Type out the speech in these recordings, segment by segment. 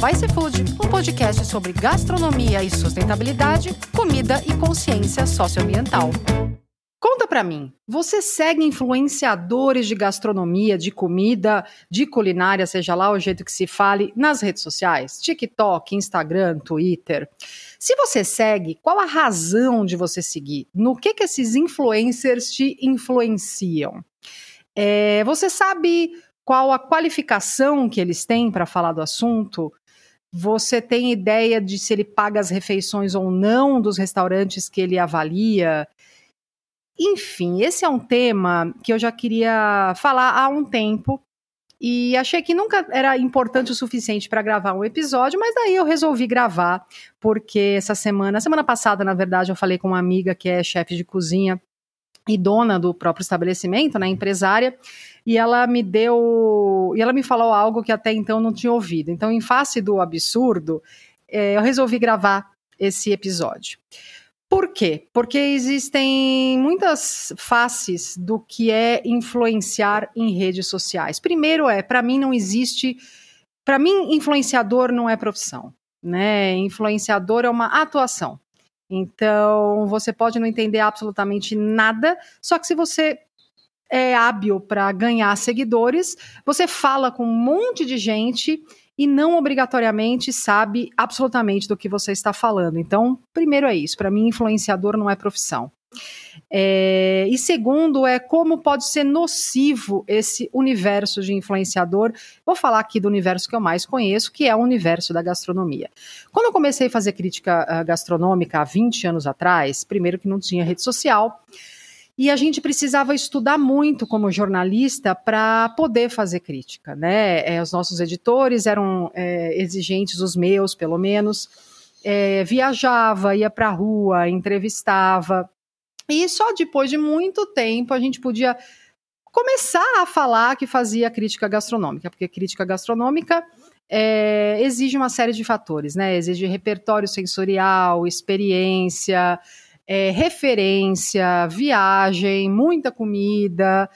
Vai Ser Food, um podcast sobre gastronomia e sustentabilidade, comida e consciência socioambiental. Conta pra mim, você segue influenciadores de gastronomia, de comida, de culinária, seja lá o jeito que se fale, nas redes sociais? TikTok, Instagram, Twitter. Se você segue, qual a razão de você seguir? No que, que esses influencers te influenciam? É, você sabe qual a qualificação que eles têm para falar do assunto? Você tem ideia de se ele paga as refeições ou não dos restaurantes que ele avalia? Enfim, esse é um tema que eu já queria falar há um tempo e achei que nunca era importante o suficiente para gravar um episódio, mas daí eu resolvi gravar, porque essa semana, semana passada, na verdade, eu falei com uma amiga que é chefe de cozinha e dona do próprio estabelecimento, né, empresária, e ela me deu, e ela me falou algo que até então não tinha ouvido. Então, em face do absurdo, é, eu resolvi gravar esse episódio. Por quê? Porque existem muitas faces do que é influenciar em redes sociais. Primeiro é, para mim não existe, para mim influenciador não é profissão, né? Influenciador é uma atuação. Então, você pode não entender absolutamente nada, só que se você é hábil para ganhar seguidores, você fala com um monte de gente e não obrigatoriamente sabe absolutamente do que você está falando. Então, primeiro é isso. Para mim, influenciador não é profissão. É, e segundo é como pode ser nocivo esse universo de influenciador. Vou falar aqui do universo que eu mais conheço, que é o universo da gastronomia. Quando eu comecei a fazer crítica uh, gastronômica há 20 anos atrás, primeiro que não tinha rede social, e a gente precisava estudar muito como jornalista para poder fazer crítica, né? É, os nossos editores eram é, exigentes, os meus, pelo menos. É, viajava, ia para a rua, entrevistava. E só depois de muito tempo a gente podia começar a falar que fazia crítica gastronômica, porque crítica gastronômica é, exige uma série de fatores, né? Exige repertório sensorial, experiência, é, referência, viagem, muita comida.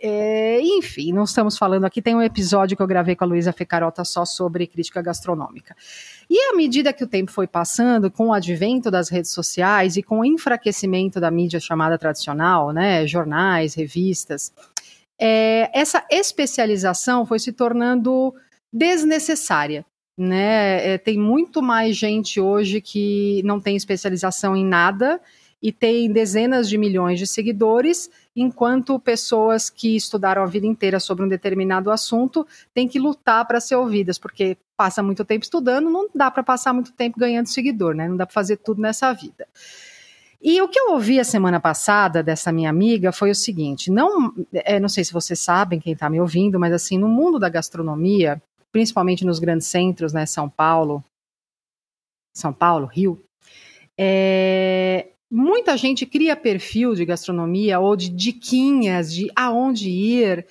É, enfim, não estamos falando aqui. Tem um episódio que eu gravei com a Luísa Fecarota só sobre crítica gastronômica. E à medida que o tempo foi passando, com o advento das redes sociais e com o enfraquecimento da mídia chamada tradicional, né, jornais, revistas, é, essa especialização foi se tornando desnecessária né? É, tem muito mais gente hoje que não tem especialização em nada e tem dezenas de milhões de seguidores, enquanto pessoas que estudaram a vida inteira sobre um determinado assunto têm que lutar para ser ouvidas, porque passa muito tempo estudando, não dá para passar muito tempo ganhando seguidor, né? Não dá para fazer tudo nessa vida. E o que eu ouvi a semana passada dessa minha amiga foi o seguinte: não, é, não sei se vocês sabem, quem está me ouvindo, mas assim, no mundo da gastronomia, principalmente nos grandes centros, né, São Paulo, São Paulo, Rio, é, muita gente cria perfil de gastronomia ou de diquinhas de aonde ir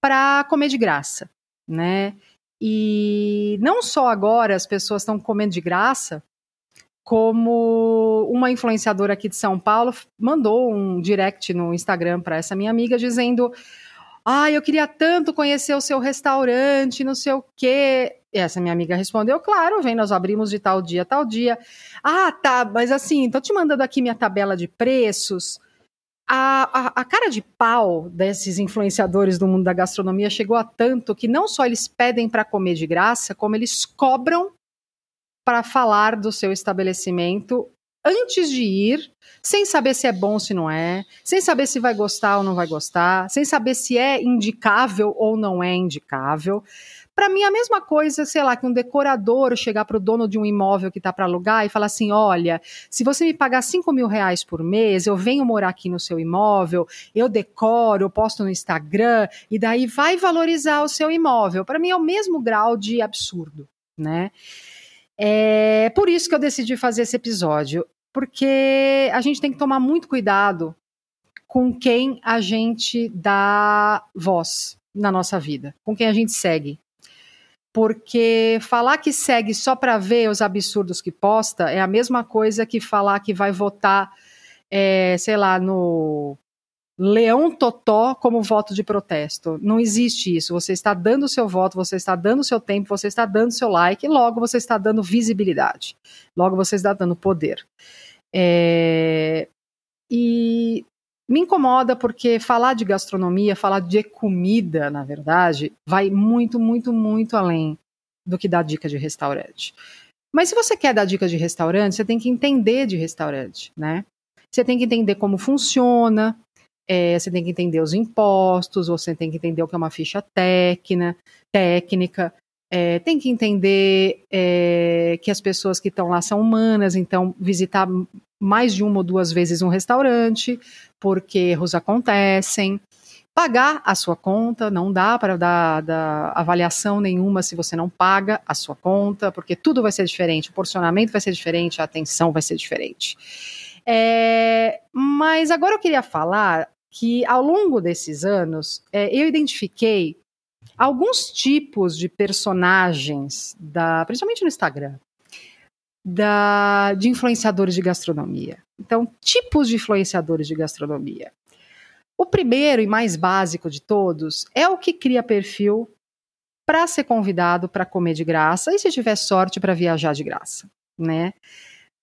para comer de graça, né? E não só agora as pessoas estão comendo de graça, como uma influenciadora aqui de São Paulo mandou um direct no Instagram para essa minha amiga dizendo: ah, eu queria tanto conhecer o seu restaurante, não sei o quê. E essa minha amiga respondeu, claro, vem, nós abrimos de tal dia, tal dia. Ah, tá, mas assim, tô te mandando aqui minha tabela de preços. A, a, a, cara de pau desses influenciadores do mundo da gastronomia chegou a tanto que não só eles pedem para comer de graça, como eles cobram para falar do seu estabelecimento antes de ir, sem saber se é bom se não é, sem saber se vai gostar ou não vai gostar, sem saber se é indicável ou não é indicável. Para mim, a mesma coisa, sei lá, que um decorador chegar para o dono de um imóvel que está para alugar e falar assim: olha, se você me pagar 5 mil reais por mês, eu venho morar aqui no seu imóvel, eu decoro, eu posto no Instagram, e daí vai valorizar o seu imóvel. Para mim, é o mesmo grau de absurdo, né? É por isso que eu decidi fazer esse episódio porque a gente tem que tomar muito cuidado com quem a gente dá voz na nossa vida, com quem a gente segue. Porque falar que segue só para ver os absurdos que posta é a mesma coisa que falar que vai votar, é, sei lá, no leão totó como voto de protesto. Não existe isso. Você está dando o seu voto, você está dando o seu tempo, você está dando o seu like, logo você está dando visibilidade. Logo você está dando poder. É... E me incomoda porque falar de gastronomia, falar de comida, na verdade, vai muito, muito, muito além do que dar dica de restaurante. Mas se você quer dar dica de restaurante, você tem que entender de restaurante, né? Você tem que entender como funciona, é, você tem que entender os impostos, você tem que entender o que é uma ficha técnica, técnica é, tem que entender é, que as pessoas que estão lá são humanas, então visitar mais de uma ou duas vezes um restaurante, porque erros acontecem. Pagar a sua conta, não dá para dar, dar, avaliação nenhuma se você não paga a sua conta, porque tudo vai ser diferente, o porcionamento vai ser diferente, a atenção vai ser diferente. É, mas agora eu queria falar que ao longo desses anos é, eu identifiquei alguns tipos de personagens, da, principalmente no Instagram, da, de influenciadores de gastronomia. Então, tipos de influenciadores de gastronomia. O primeiro e mais básico de todos é o que cria perfil para ser convidado para comer de graça e, se tiver sorte, para viajar de graça, né?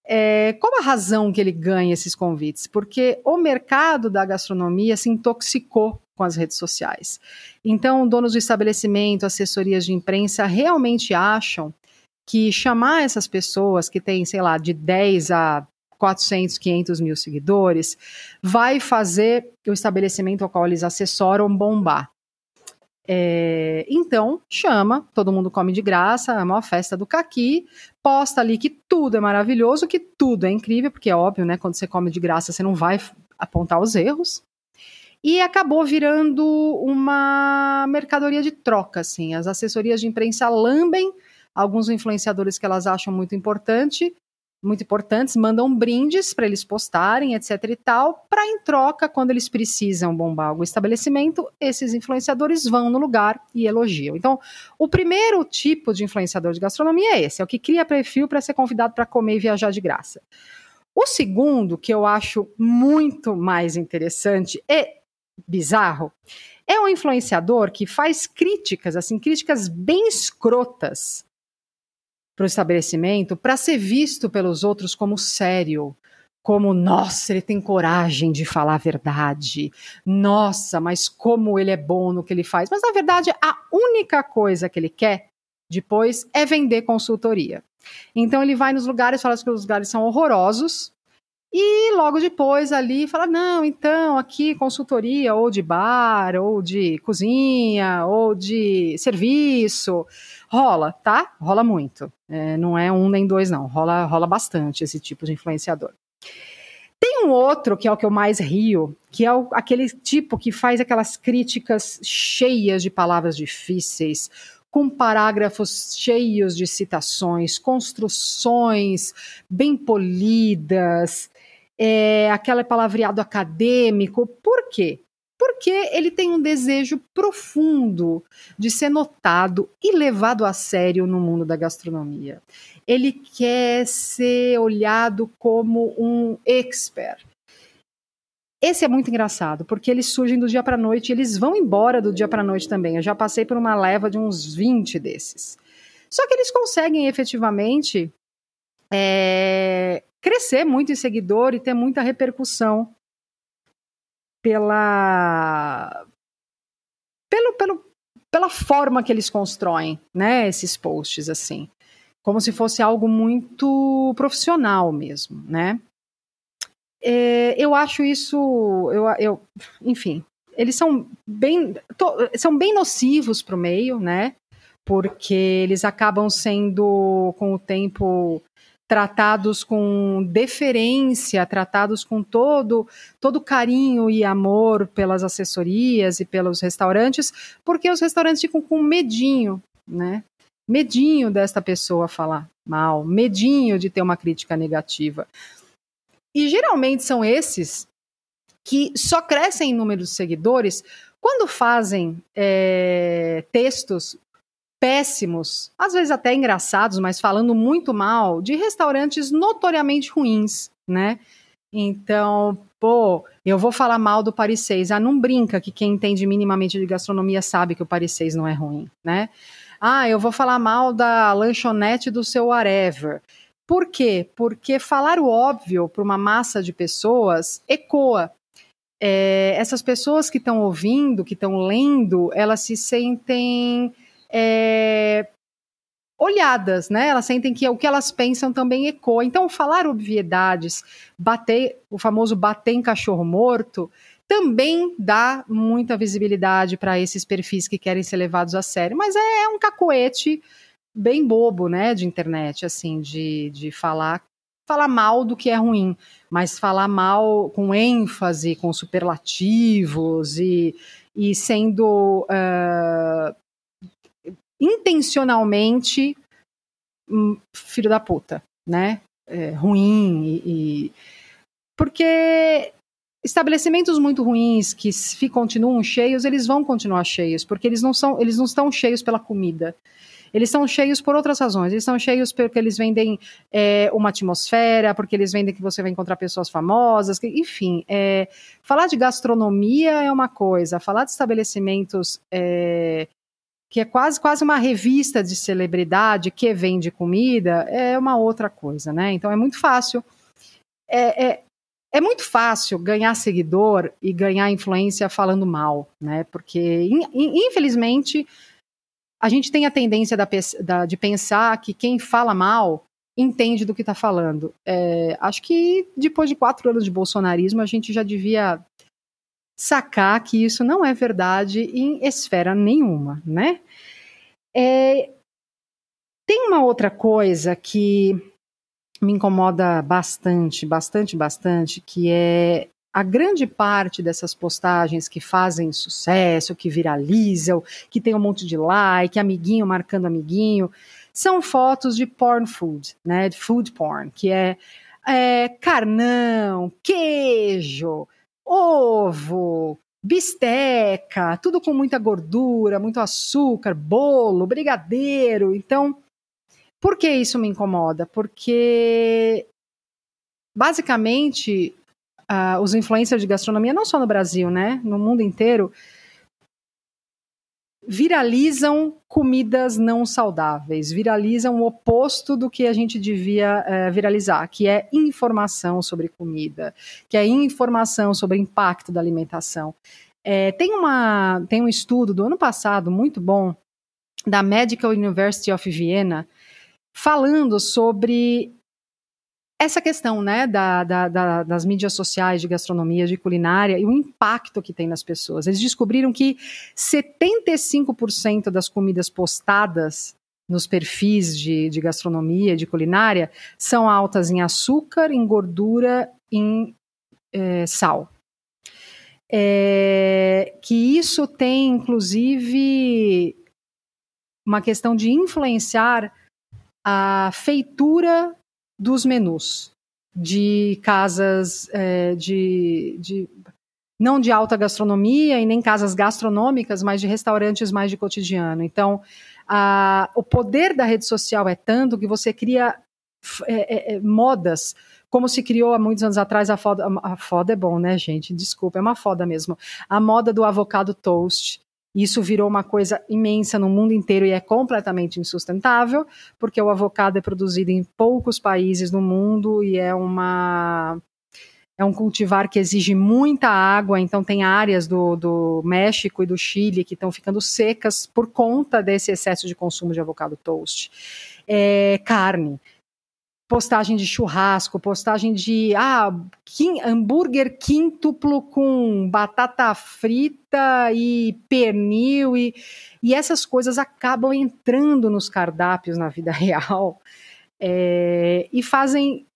É, qual a razão que ele ganha esses convites? Porque o mercado da gastronomia se intoxicou com as redes sociais. Então, donos do estabelecimento, assessorias de imprensa realmente acham que chamar essas pessoas que têm, sei lá, de 10 a 400, 500 mil seguidores, vai fazer o estabelecimento ao qual eles assessoram bombar. É, então, chama, todo mundo come de graça, é uma festa do caqui, posta ali que tudo é maravilhoso, que tudo é incrível, porque é óbvio, né? Quando você come de graça, você não vai apontar os erros. E acabou virando uma mercadoria de troca, assim. As assessorias de imprensa lambem alguns influenciadores que elas acham muito importante, muito importantes, mandam brindes para eles postarem, etc e tal, para em troca, quando eles precisam bombar algum estabelecimento, esses influenciadores vão no lugar e elogiam. Então, o primeiro tipo de influenciador de gastronomia é esse, é o que cria perfil para ser convidado para comer e viajar de graça. O segundo, que eu acho muito mais interessante e bizarro, é um influenciador que faz críticas, assim, críticas bem escrotas para o estabelecimento para ser visto pelos outros como sério, como nossa, ele tem coragem de falar a verdade. Nossa, mas como ele é bom no que ele faz. Mas na verdade, a única coisa que ele quer depois é vender consultoria. Então ele vai nos lugares, fala que os lugares são horrorosos, e logo depois ali fala: não, então aqui consultoria ou de bar, ou de cozinha, ou de serviço. Rola, tá? Rola muito. É, não é um nem dois, não. Rola, rola bastante esse tipo de influenciador. Tem um outro, que é o que eu mais rio, que é o, aquele tipo que faz aquelas críticas cheias de palavras difíceis, com parágrafos cheios de citações, construções bem polidas, é, aquele palavreado acadêmico. Por quê? Porque ele tem um desejo profundo de ser notado e levado a sério no mundo da gastronomia. Ele quer ser olhado como um expert. Esse é muito engraçado, porque eles surgem do dia para noite e eles vão embora do dia para noite também. Eu já passei por uma leva de uns 20 desses. Só que eles conseguem efetivamente é, crescer muito em seguidor e ter muita repercussão pela pelo, pelo, pela forma que eles constroem, né, esses posts assim, como se fosse algo muito profissional mesmo, né? É, eu acho isso, eu, eu, enfim, eles são bem, to, são bem nocivos para o meio, né? Porque eles acabam sendo, com o tempo, tratados com deferência, tratados com todo todo carinho e amor pelas assessorias e pelos restaurantes, porque os restaurantes ficam com medinho, né? Medinho desta pessoa falar mal, medinho de ter uma crítica negativa. E geralmente são esses que só crescem em número de seguidores quando fazem é, textos péssimos, às vezes até engraçados, mas falando muito mal de restaurantes notoriamente ruins, né? Então, pô, eu vou falar mal do Paris 6. Ah, não brinca que quem entende minimamente de gastronomia sabe que o Paris 6 não é ruim, né? Ah, eu vou falar mal da lanchonete do seu whatever. Por quê? Porque falar o óbvio para uma massa de pessoas ecoa. É, essas pessoas que estão ouvindo, que estão lendo, elas se sentem é, olhadas, né? Elas sentem que o que elas pensam também ecoa. Então, falar obviedades, bater, o famoso bater em cachorro morto, também dá muita visibilidade para esses perfis que querem ser levados a sério. Mas é, é um cacoete bem bobo, né, de internet, assim, de, de falar falar mal do que é ruim, mas falar mal com ênfase, com superlativos e, e sendo uh, intencionalmente um, filho da puta, né? É, ruim e, e, porque estabelecimentos muito ruins que se continuam cheios, eles vão continuar cheios, porque eles não são, eles não estão cheios pela comida. Eles são cheios por outras razões. Eles são cheios porque eles vendem é, uma atmosfera, porque eles vendem que você vai encontrar pessoas famosas, que, enfim. É, falar de gastronomia é uma coisa, falar de estabelecimentos é, que é quase, quase uma revista de celebridade que vende comida, é uma outra coisa, né? Então é muito fácil. É, é, é muito fácil ganhar seguidor e ganhar influência falando mal, né? Porque, infelizmente, a gente tem a tendência da, da, de pensar que quem fala mal entende do que está falando. É, acho que depois de quatro anos de bolsonarismo, a gente já devia sacar que isso não é verdade em esfera nenhuma, né? É, tem uma outra coisa que me incomoda bastante, bastante, bastante, que é a grande parte dessas postagens que fazem sucesso, que viralizam, que tem um monte de like, amiguinho marcando amiguinho, são fotos de porn food, né? De food porn, que é, é carnão, queijo, ovo, bisteca, tudo com muita gordura, muito açúcar, bolo, brigadeiro. Então, por que isso me incomoda? Porque basicamente uh, os influencers de gastronomia, não só no Brasil, né, no mundo inteiro, viralizam comidas não saudáveis, viralizam o oposto do que a gente devia uh, viralizar, que é informação sobre comida, que é informação sobre impacto da alimentação. É, tem, uma, tem um estudo do ano passado muito bom da Medical University of Vienna falando sobre essa questão né, da, da, da, das mídias sociais de gastronomia, de culinária e o impacto que tem nas pessoas. Eles descobriram que 75% das comidas postadas nos perfis de, de gastronomia, de culinária, são altas em açúcar, em gordura, em é, sal. É, que isso tem, inclusive, uma questão de influenciar a feitura dos menus de casas é, de, de não de alta gastronomia e nem casas gastronômicas, mas de restaurantes mais de cotidiano. Então, a, o poder da rede social é tanto que você cria é, é, é, modas, como se criou há muitos anos atrás a foda, a foda é bom, né, gente? Desculpa, é uma foda mesmo. A moda do avocado toast, isso virou uma coisa imensa no mundo inteiro e é completamente insustentável, porque o avocado é produzido em poucos países no mundo e é uma é um cultivar que exige muita água, então tem áreas do, do México e do Chile que estão ficando secas por conta desse excesso de consumo de avocado toast. É, carne postagem de churrasco, postagem de ah, quim, hambúrguer quíntuplo com batata frita e pernil e, e essas coisas acabam entrando nos cardápios na vida real é, e fazem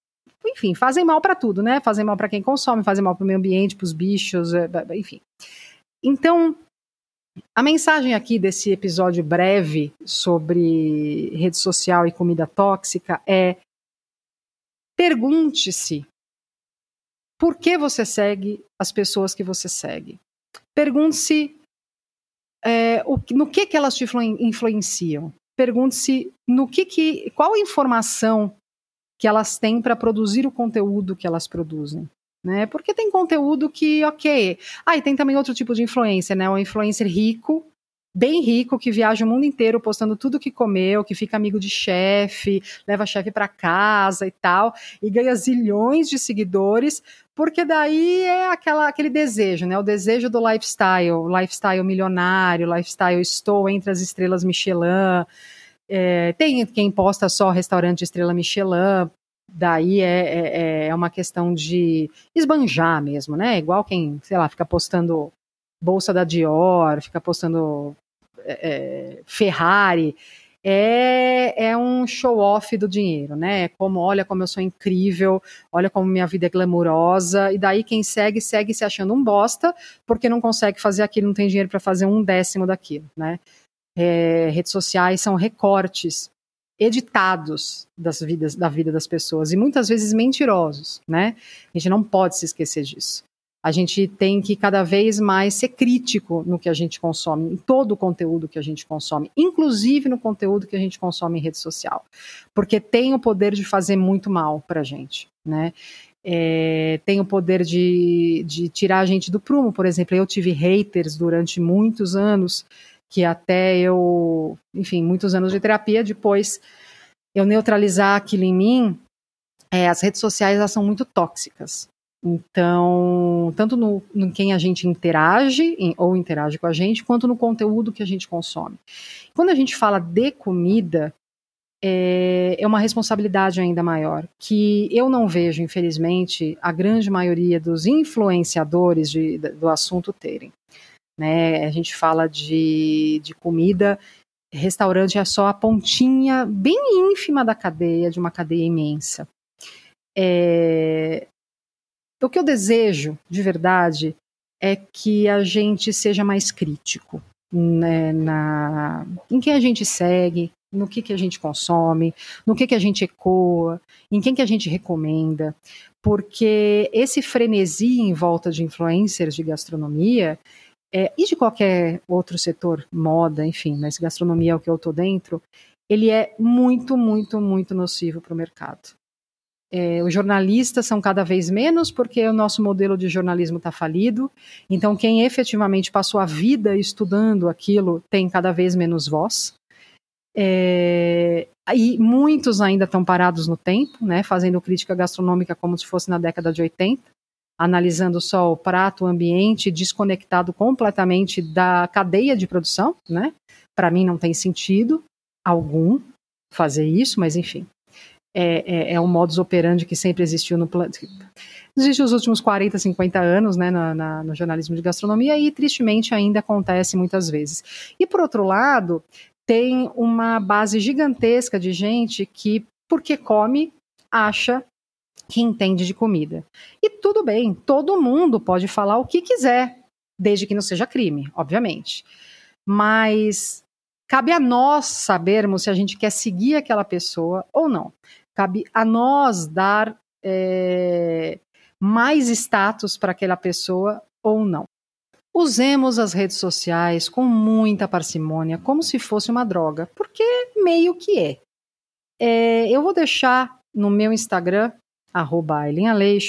enfim, fazem mal para tudo, né? Fazem mal para quem consome, fazem mal para o meio ambiente, para os bichos, é, enfim. Então, a mensagem aqui desse episódio breve sobre rede social e comida tóxica é Pergunte-se por que você segue as pessoas que você segue. Pergunte-se é, no que, que elas te influenciam. Pergunte-se no que, que qual a informação que elas têm para produzir o conteúdo que elas produzem. né? Porque tem conteúdo que, ok. Ah, e tem também outro tipo de influência, né? O influencer rico, bem rico, que viaja o mundo inteiro postando tudo que comeu, que fica amigo de chefe, leva chefe para casa e tal, e ganha zilhões de seguidores, porque daí é aquela, aquele desejo, né? O desejo do lifestyle, lifestyle milionário, lifestyle estou entre as estrelas Michelin. É, tem quem posta só restaurante estrela Michelin, daí é, é, é, uma questão de esbanjar mesmo, né? Igual quem, sei lá, fica postando bolsa da Dior, fica postando é, é Ferrari. É, é um show-off do dinheiro, né? É como, olha como eu sou incrível, olha como minha vida é glamurosa, e daí quem segue, segue se achando um bosta, porque não consegue fazer aquilo, não tem dinheiro para fazer um décimo daquilo, né? É, redes sociais são recortes editados das vidas, da vida das pessoas e muitas vezes mentirosos, né? A gente não pode se esquecer disso. A gente tem que cada vez mais ser crítico no que a gente consome, em todo o conteúdo que a gente consome, inclusive no conteúdo que a gente consome em rede social, porque tem o poder de fazer muito mal para a gente, né? É, tem o poder de, de tirar a gente do prumo, por exemplo. Eu tive haters durante muitos anos que até eu, enfim, muitos anos de terapia, depois eu neutralizar aquilo em mim, é, as redes sociais elas são muito tóxicas. Então, tanto no, no quem a gente interage em, ou interage com a gente, quanto no conteúdo que a gente consome. Quando a gente fala de comida, é, é uma responsabilidade ainda maior, que eu não vejo, infelizmente, a grande maioria dos influenciadores de, do assunto terem né? A gente fala de, de comida, restaurante é só a pontinha bem ínfima da cadeia, de uma cadeia imensa. É, o que eu desejo, de verdade, é que a gente seja mais crítico né, na, em quem a gente segue, no que, que a gente consome, no que, que a gente ecoa, em quem que a gente recomenda, porque esse frenesi em volta de influencers de gastronomia, é, e de qualquer outro setor, moda, enfim, mas gastronomia é o que eu estou dentro, ele é muito, muito, muito nocivo para o mercado. É, os jornalistas são cada vez menos porque o nosso modelo de jornalismo está falido. Então, quem efetivamente passou a vida estudando aquilo tem cada vez menos voz. É, e muitos ainda estão parados no tempo, né, fazendo crítica gastronômica como se fosse na década de 80 analisando só o prato, o ambiente, desconectado completamente da cadeia de produção, né? Para mim não tem sentido algum fazer isso, mas enfim. É, é, é um modus operandi que sempre existiu no plano. Existe os últimos 40, 50 anos né, na, na, no jornalismo de gastronomia e, tristemente, ainda acontece muitas vezes. E, por outro lado, tem uma base gigantesca de gente que, porque come, acha que entende de comida. E tudo bem, todo mundo pode falar o que quiser, desde que não seja crime, obviamente. Mas cabe a nós sabermos se a gente quer seguir aquela pessoa ou não. Cabe a nós dar é, mais status para aquela pessoa ou não. Usemos as redes sociais com muita parcimônia, como se fosse uma droga, porque meio que é. é eu vou deixar no meu Instagram arroba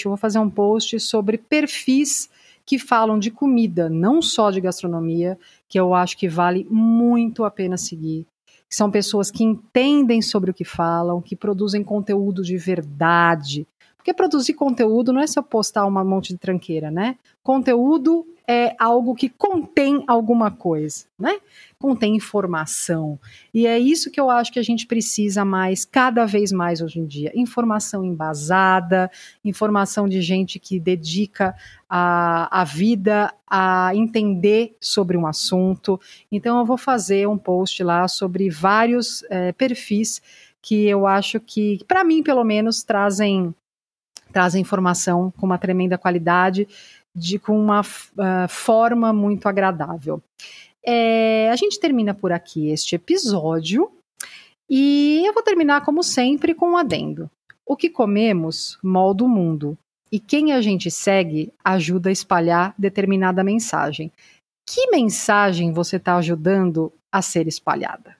vou fazer um post sobre perfis que falam de comida, não só de gastronomia, que eu acho que vale muito a pena seguir. São pessoas que entendem sobre o que falam, que produzem conteúdo de verdade. Porque produzir conteúdo não é só postar um monte de tranqueira, né? Conteúdo é algo que contém alguma coisa, né? Contém informação. E é isso que eu acho que a gente precisa mais, cada vez mais hoje em dia. Informação embasada, informação de gente que dedica a, a vida a entender sobre um assunto. Então, eu vou fazer um post lá sobre vários é, perfis que eu acho que, para mim, pelo menos, trazem trazem informação com uma tremenda qualidade de com uma uh, forma muito agradável. É, a gente termina por aqui este episódio e eu vou terminar, como sempre, com um adendo. O que comemos molda o mundo e quem a gente segue ajuda a espalhar determinada mensagem. Que mensagem você está ajudando a ser espalhada?